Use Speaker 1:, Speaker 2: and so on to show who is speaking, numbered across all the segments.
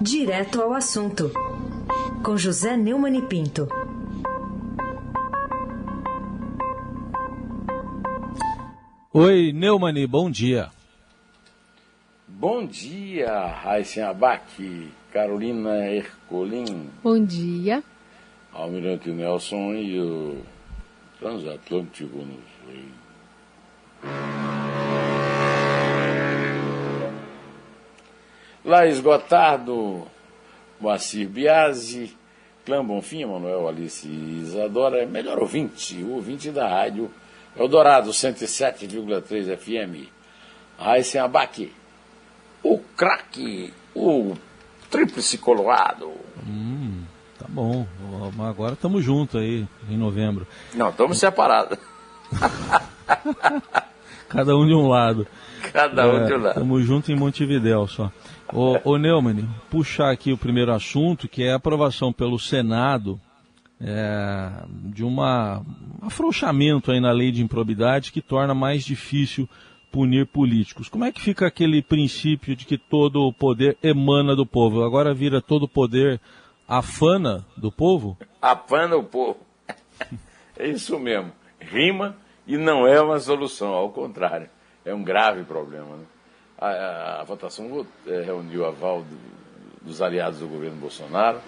Speaker 1: Direto ao assunto, com José Neumann e Pinto.
Speaker 2: Oi, Neumani, bom dia.
Speaker 3: Bom dia, Raíssen Abac, Carolina Ercolim.
Speaker 4: Bom dia.
Speaker 3: Almirante Nelson e o transatlântico nos Laís Gotardo, Moacir Biasi, Clã Bonfim, Manuel Alice Isadora, melhor ouvinte, o ouvinte da rádio Eldorado 107,3 FM. Raíssen Abac, o craque, o tríplice coloado.
Speaker 2: Hum, tá bom, agora estamos juntos aí em novembro.
Speaker 3: Não, estamos separados.
Speaker 2: Cada um de um lado.
Speaker 3: Cada um é, de um lado.
Speaker 2: Estamos juntos em Montevidéu só. Ô, ô Neumann, puxar aqui o primeiro assunto, que é a aprovação pelo Senado é, de uma, um afrouxamento aí na lei de improbidade que torna mais difícil punir políticos. Como é que fica aquele princípio de que todo o poder emana do povo? Agora vira todo o poder afana do povo?
Speaker 3: Afana o povo. É isso mesmo. Rima e não é uma solução, ao contrário. É um grave problema. Né? A, a, a, votação é, reuniu aval do, dos aliados do governo Bolsonaro,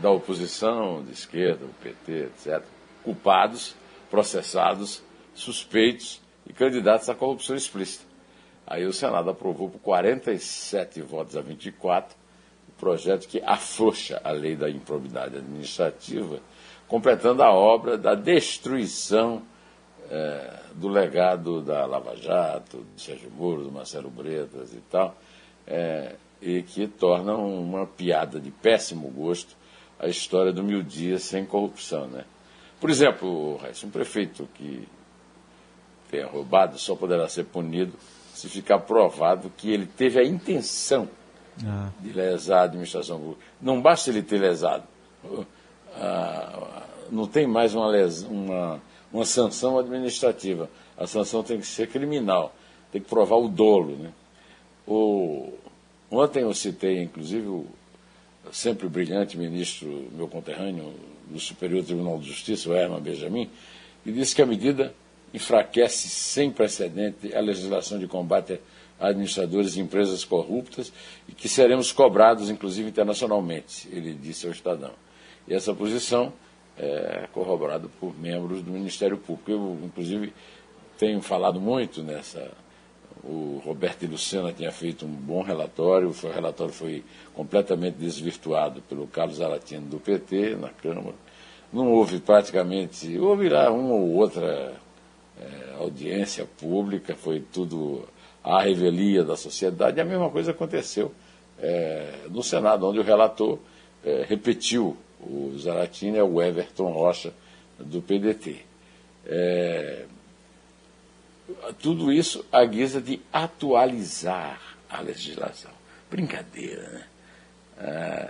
Speaker 3: da oposição, de esquerda, do PT, etc., culpados, processados, suspeitos e candidatos à corrupção explícita. Aí o Senado aprovou por 47 votos a 24 o projeto que afrouxa a lei da improbidade administrativa, completando a obra da destruição é, do legado da Lava Jato, do Sérgio Moro, do Marcelo Bretas e tal, é, e que tornam uma piada de péssimo gosto a história do mil dias sem corrupção. Né? Por exemplo, um prefeito que tenha roubado só poderá ser punido se ficar provado que ele teve a intenção ah. de lesar a administração pública. Não basta ele ter lesado. Ah, não tem mais uma, les... uma, uma sanção administrativa. A sanção tem que ser criminal. Tem que provar o dolo. Né? O... Ontem eu citei, inclusive, o sempre brilhante ministro, meu conterrâneo, do Superior Tribunal de Justiça, o Herman Benjamin, e disse que a medida enfraquece sem precedente a legislação de combate a administradores de empresas corruptas e que seremos cobrados, inclusive internacionalmente, ele disse ao Estadão. E essa posição é corroborada por membros do Ministério Público. Eu, inclusive, tenho falado muito nessa. O Roberto Lucena tinha feito um bom relatório, o relatório foi completamente desvirtuado pelo Carlos Aratino do PT na Câmara. Não houve praticamente, houve lá uma ou outra é, audiência pública, foi tudo à revelia da sociedade. E a mesma coisa aconteceu é, no Senado, onde o relator é, repetiu o Zaratini é o Everton Rocha do PDT. É, tudo isso à guisa de atualizar a legislação. Brincadeira, né? É,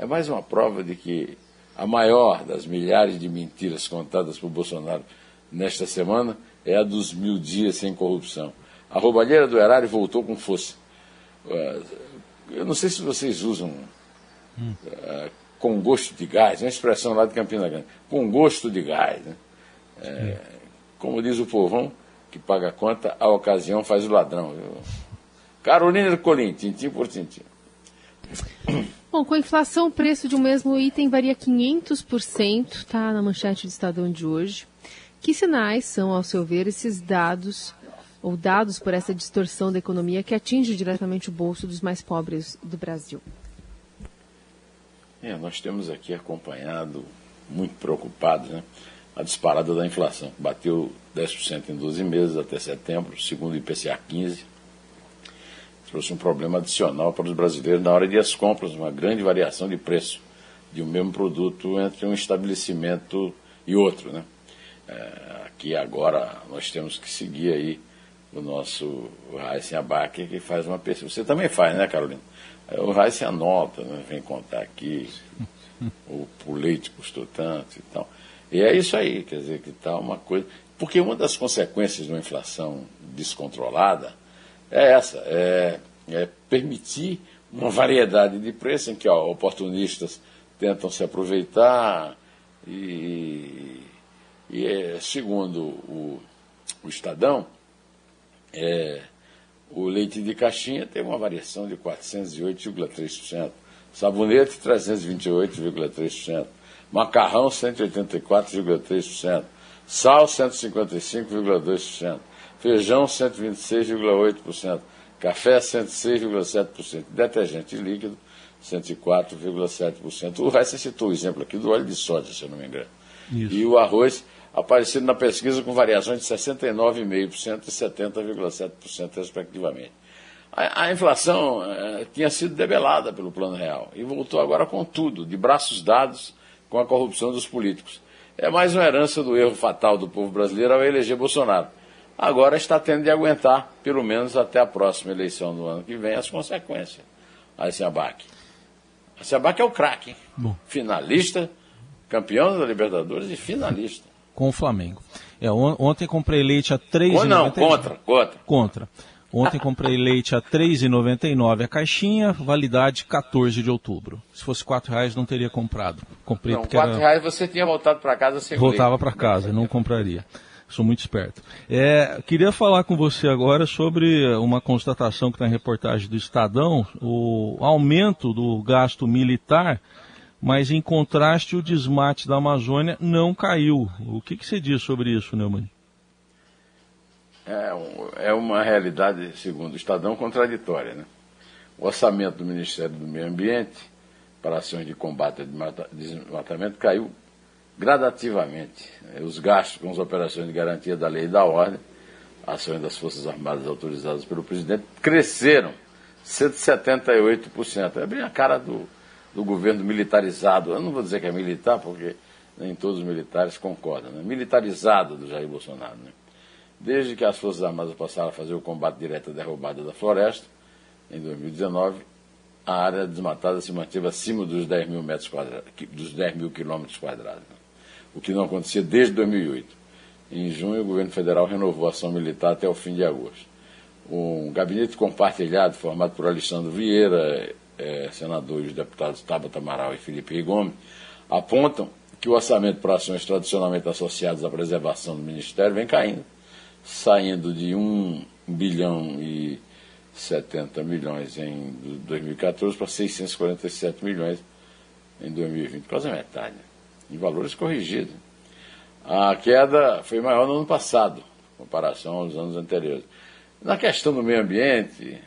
Speaker 3: é mais uma prova de que a maior das milhares de mentiras contadas por Bolsonaro nesta semana é a dos mil dias sem corrupção. A roubalheira do erário voltou com força. É, eu não sei se vocês usam hum. Com gosto de gás, é uma expressão lá de Campina Grande, com gosto de gás. Né? É, como diz o povão, que paga a conta, a ocasião faz o ladrão. Viu? Carolina Colim, tintim por tintim.
Speaker 4: Bom, com a inflação, o preço de um mesmo item varia 500%, está na manchete do Estadão de hoje. Que sinais são, ao seu ver, esses dados ou dados por essa distorção da economia que atinge diretamente o bolso dos mais pobres do Brasil?
Speaker 3: É, nós temos aqui acompanhado, muito preocupados, né, a disparada da inflação. Bateu 10% em 12 meses até setembro, segundo o IPCA 15. Trouxe um problema adicional para os brasileiros na hora de as compras, uma grande variação de preço de um mesmo produto entre um estabelecimento e outro. Né? É, aqui agora nós temos que seguir aí o nosso Raíssen Abac, que faz uma pesquisa. Você também faz, né, Carolina? É, o Raíssen anota, né, vem contar aqui, o, o leite custou tanto e tal. E é isso aí, quer dizer, que está uma coisa. Porque uma das consequências de uma inflação descontrolada é essa, é, é permitir uma variedade de preços em que ó, oportunistas tentam se aproveitar e, e é, segundo o, o Estadão, é, o leite de caixinha tem uma variação de 408,3%, sabonete 328,3%, macarrão 184,3%, sal 155,2%, feijão 126,8%, café 106,7%, detergente líquido 104,7%. O resto você citou o exemplo aqui do óleo de soja, se eu não me engano. Isso. E o arroz aparecido na pesquisa com variações de 69,5% e 70,7%, respectivamente. A, a inflação eh, tinha sido debelada pelo Plano Real e voltou agora com tudo, de braços dados com a corrupção dos políticos. É mais uma herança do erro fatal do povo brasileiro ao eleger Bolsonaro. Agora está tendo de aguentar, pelo menos até a próxima eleição do ano que vem, as consequências. A Abac. A Abac é o craque, finalista, campeão da Libertadores e finalista
Speaker 2: com o Flamengo. É, on ontem comprei leite a 3,99.
Speaker 3: Não, contra, contra.
Speaker 2: Contra. Ontem comprei leite a 3,99 a caixinha, validade 14 de outubro. Se fosse R$ reais não teria comprado. Comprei
Speaker 3: não, porque R$ era... reais você tinha voltado para casa sem
Speaker 2: Voltava para casa, não compraria. Sou muito esperto. É, queria falar com você agora sobre uma constatação que está em reportagem do Estadão, o aumento do gasto militar mas em contraste o desmate da Amazônia não caiu. O que, que você diz sobre isso, Neumann?
Speaker 3: É, é uma realidade, segundo o Estadão, contraditória. Né? O orçamento do Ministério do Meio Ambiente para ações de combate ao desmatamento caiu gradativamente. Os gastos com as operações de garantia da lei e da ordem, ações das Forças Armadas autorizadas pelo presidente, cresceram 178%. É bem a cara do, do governo militarizado, eu não vou dizer que é militar, porque nem todos os militares concordam, né? militarizado do Jair Bolsonaro. Né? Desde que as Forças Armadas passaram a fazer o combate direto à derrubada da floresta, em 2019, a área desmatada se manteve acima dos 10 mil, metros quadrados, dos 10 mil quilômetros quadrados, né? o que não acontecia desde 2008. Em junho, o governo federal renovou a ação militar até o fim de agosto. Um gabinete compartilhado, formado por Alexandre Vieira, é, senadores, deputados Tabata Amaral e Felipe Gomes, apontam que o orçamento para ações tradicionalmente associadas à preservação do Ministério vem caindo, saindo de 1 bilhão e 70 milhões em 2014 para 647 milhões em 2020, quase a metade, em valores corrigidos. A queda foi maior no ano passado, em comparação aos anos anteriores. Na questão do meio ambiente,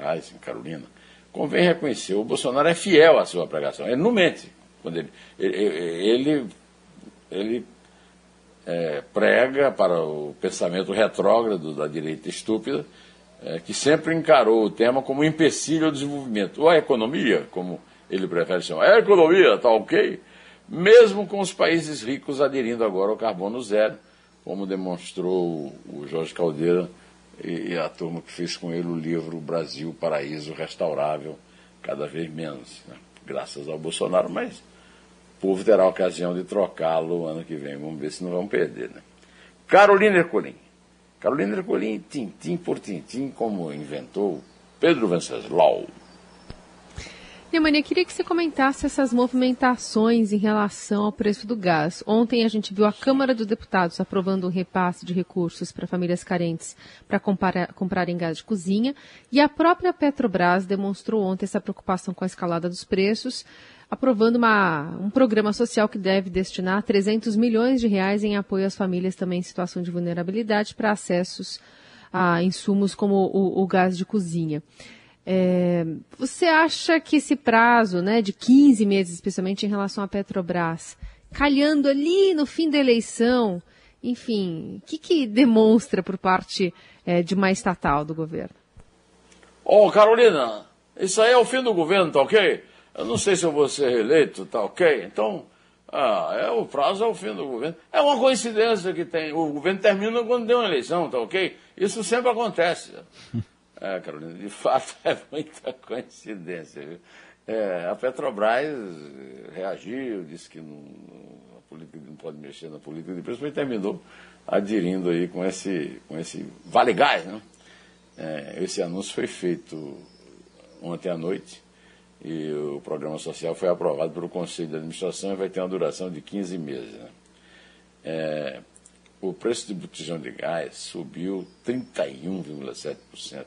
Speaker 3: Raiz, Carolina, convém reconhecer, o Bolsonaro é fiel à sua pregação, ele não mente. Quando ele, ele, ele é, prega para o pensamento retrógrado da direita estúpida, é, que sempre encarou o tema como um empecilho ao desenvolvimento. Ou a economia, como ele prefere chamar, é a economia, tá ok? Mesmo com os países ricos aderindo agora ao carbono zero, como demonstrou o Jorge Caldeira e, e a turma que fez com ele o livro Brasil, Paraíso Restaurável, cada vez menos, né? graças ao Bolsonaro, mas o povo terá a ocasião de trocá-lo ano que vem. Vamos ver se não vão perder. Né? Carolina Ercolim. Carolina Ercolim, tintim por tintim, como inventou Pedro Venceslau.
Speaker 4: Neumani, eu queria que você comentasse essas movimentações em relação ao preço do gás. Ontem a gente viu a Câmara dos Deputados aprovando um repasse de recursos para famílias carentes para comprarem gás de cozinha e a própria Petrobras demonstrou ontem essa preocupação com a escalada dos preços, aprovando uma, um programa social que deve destinar 300 milhões de reais em apoio às famílias também em situação de vulnerabilidade para acessos a insumos como o, o gás de cozinha. É, você acha que esse prazo né, de 15 meses, especialmente em relação à Petrobras, calhando ali no fim da eleição, enfim, o que, que demonstra por parte é, de uma estatal do governo?
Speaker 3: Ô, oh, Carolina, isso aí é o fim do governo, tá ok? Eu não sei se eu vou ser reeleito, tá ok? Então, ah, é, o prazo é o fim do governo. É uma coincidência que tem. O governo termina quando tem uma eleição, tá ok? Isso sempre acontece. É, Carolina, de fato é muita coincidência. Viu? É, a Petrobras reagiu, disse que não, a política não pode mexer na política de preço, mas terminou aderindo aí com esse, com esse Vale Gás. Né? É, esse anúncio foi feito ontem à noite e o programa social foi aprovado pelo Conselho de Administração e vai ter uma duração de 15 meses. Né? É, o preço de botijão de gás subiu 31,7%,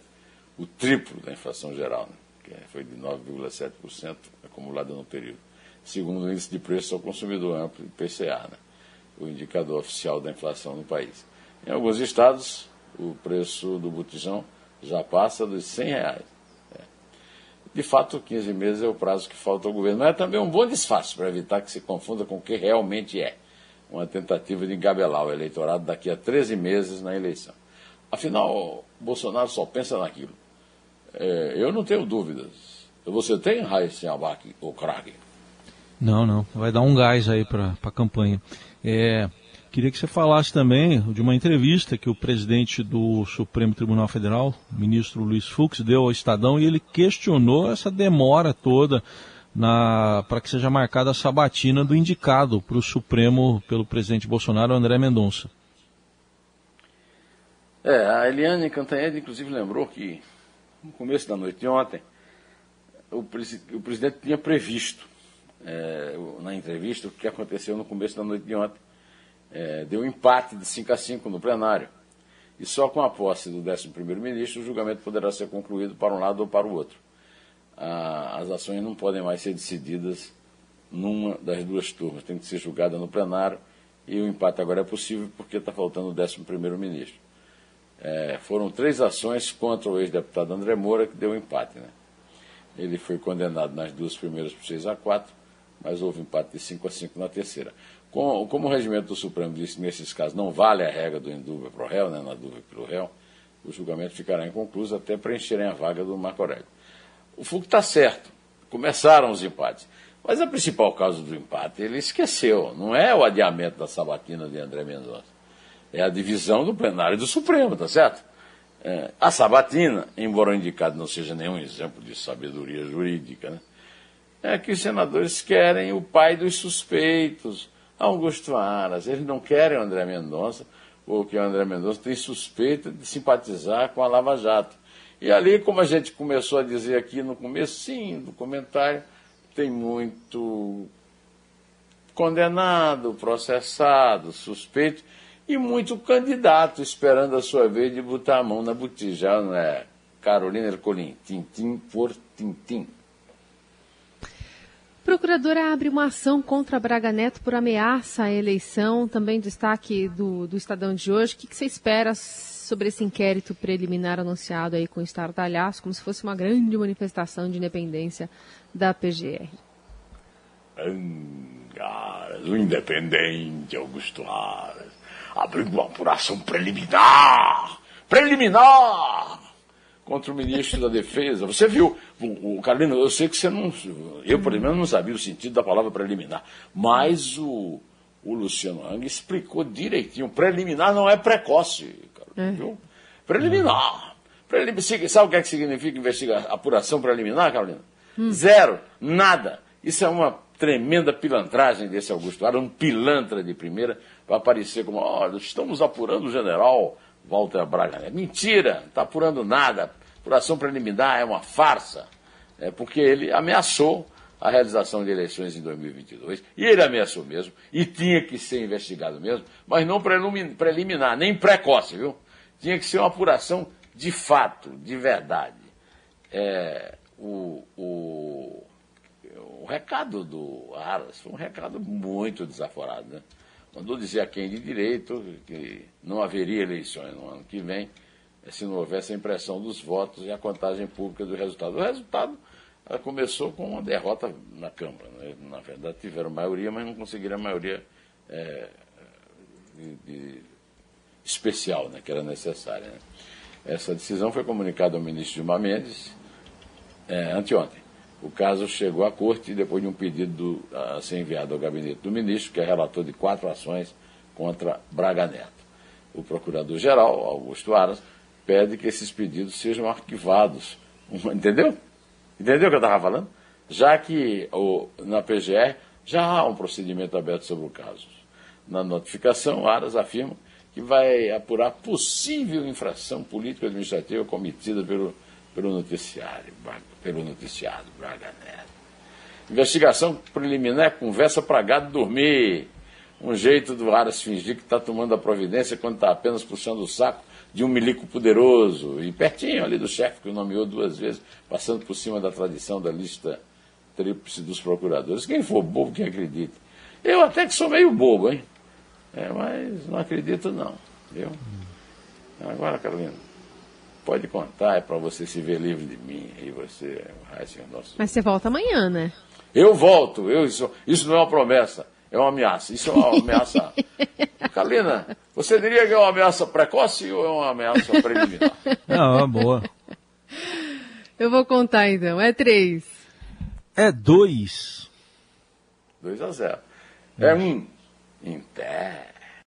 Speaker 3: o triplo da inflação geral, né? que foi de 9,7% acumulada no período, segundo o índice de preço ao consumidor amplo, IPCA, né? o indicador oficial da inflação no país. Em alguns estados, o preço do botijão já passa dos 100 reais. É. De fato, 15 meses é o prazo que falta ao governo, mas é também um bom disfarce para evitar que se confunda com o que realmente é uma tentativa de engabelar o eleitorado daqui a 13 meses na eleição. Afinal, Bolsonaro só pensa naquilo. É, eu não tenho dúvidas. Você tem, Raíssa Abac, ou craque?
Speaker 2: Não, não. Vai dar um gás aí para a campanha. É, queria que você falasse também de uma entrevista que o presidente do Supremo Tribunal Federal, o ministro Luiz Fux, deu ao Estadão e ele questionou essa demora toda para que seja marcada a sabatina do indicado para o Supremo pelo presidente Bolsonaro, André Mendonça.
Speaker 3: É, a Eliane Cantanhede, inclusive, lembrou que no começo da noite de ontem, o, o presidente tinha previsto é, na entrevista o que aconteceu no começo da noite de ontem. É, deu um empate de 5 a 5 no plenário. E só com a posse do 11 ministro o julgamento poderá ser concluído para um lado ou para o outro as ações não podem mais ser decididas numa das duas turmas, tem que ser julgada no plenário e o empate agora é possível porque está faltando o 11 ministro. É, foram três ações contra o ex-deputado André Moura que deu um empate. Né? Ele foi condenado nas duas primeiras por 6 a 4, mas houve empate de 5 a 5 na terceira. Com, como o regimento do Supremo disse nesses casos não vale a regra do indúvio para o réu, né, na dúvida pelo réu, o julgamento ficará inconcluso até preencherem a vaga do Marco Aurélio. O Foucault está certo. Começaram os empates. Mas a principal causa do empate ele esqueceu. Não é o adiamento da sabatina de André Mendonça. É a divisão do plenário do Supremo, tá certo? É, a sabatina, embora o indicado não seja nenhum exemplo de sabedoria jurídica, né, é que os senadores querem o pai dos suspeitos, Augusto Aras. Eles não querem o André Mendonça, porque o André Mendonça tem suspeita de simpatizar com a Lava Jato. E ali, como a gente começou a dizer aqui no começo, do comentário, tem muito condenado, processado, suspeito e muito candidato esperando a sua vez de botar a mão na botija, não é? Carolina Ercolim, tintim por tintim.
Speaker 4: Procuradora abre uma ação contra Braga Neto por ameaça à eleição. Também destaque do, do Estadão de hoje. O que, que você espera sobre esse inquérito preliminar anunciado aí com o estardalhaço, como se fosse uma grande manifestação de independência da PGR.
Speaker 3: Angaras, o independente Augusto Aras, abriu uma apuração preliminar, preliminar, contra o ministro da Defesa. Você viu, o, o Carlino, eu sei que você não, eu por exemplo não sabia o sentido da palavra preliminar, mas o, o Luciano Hang explicou direitinho, preliminar não é precoce, é. Viu? Preliminar. Prelim... Sabe o que, é que significa investigar apuração preliminar, Carolina? Hum. Zero. Nada. Isso é uma tremenda pilantragem desse Augusto Ara, um pilantra de primeira, para aparecer como, olha, estamos apurando o general Walter Braga. É mentira, não está apurando nada. Apuração preliminar é uma farsa. É porque ele ameaçou a realização de eleições em 2022, e ele ameaçou mesmo, e tinha que ser investigado mesmo, mas não preliminar, nem precoce, viu? Tinha que ser uma apuração de fato, de verdade. É, o, o, o recado do Aras foi um recado muito desaforado, né? Mandou dizer a quem de direito que não haveria eleições no ano que vem se não houvesse a impressão dos votos e a contagem pública do resultado. O resultado começou com uma derrota na Câmara. Né? Na verdade, tiveram maioria, mas não conseguiram a maioria é, de, de especial né, que era necessária. Né? Essa decisão foi comunicada ao ministro Gilmar Mendes é, anteontem. O caso chegou à corte depois de um pedido do, a ser enviado ao gabinete do ministro, que é relator de quatro ações contra Braga Neto. O procurador-geral, Augusto Aras, pede que esses pedidos sejam arquivados. Entendeu? Entendeu o que eu estava falando? Já que o, na PGR já há um procedimento aberto sobre o caso. Na notificação, Aras afirma que vai apurar possível infração político-administrativa cometida pelo pelo noticiário, pelo noticiário Braga Neto. Investigação preliminar, conversa para gado dormir. Um jeito do Aras fingir que está tomando a providência quando está apenas puxando o saco de um milico poderoso. E pertinho ali do chefe que o nomeou duas vezes, passando por cima da tradição da lista tríplice dos procuradores. Quem for bobo, quem acredita. Eu até que sou meio bobo, hein? É, mas não acredito não, viu? Agora, Carolina, pode contar, é para você se ver livre de mim. E você,
Speaker 4: senhor nosso. Mas você volta amanhã, né?
Speaker 3: Eu volto, eu, isso, isso não é uma promessa, é uma ameaça. Isso é uma ameaça. Carolina, você diria que é uma ameaça precoce ou é uma ameaça preliminar?
Speaker 2: Não, é boa.
Speaker 4: Eu vou contar então, é três.
Speaker 2: É dois.
Speaker 3: Dois a zero. É um em pé.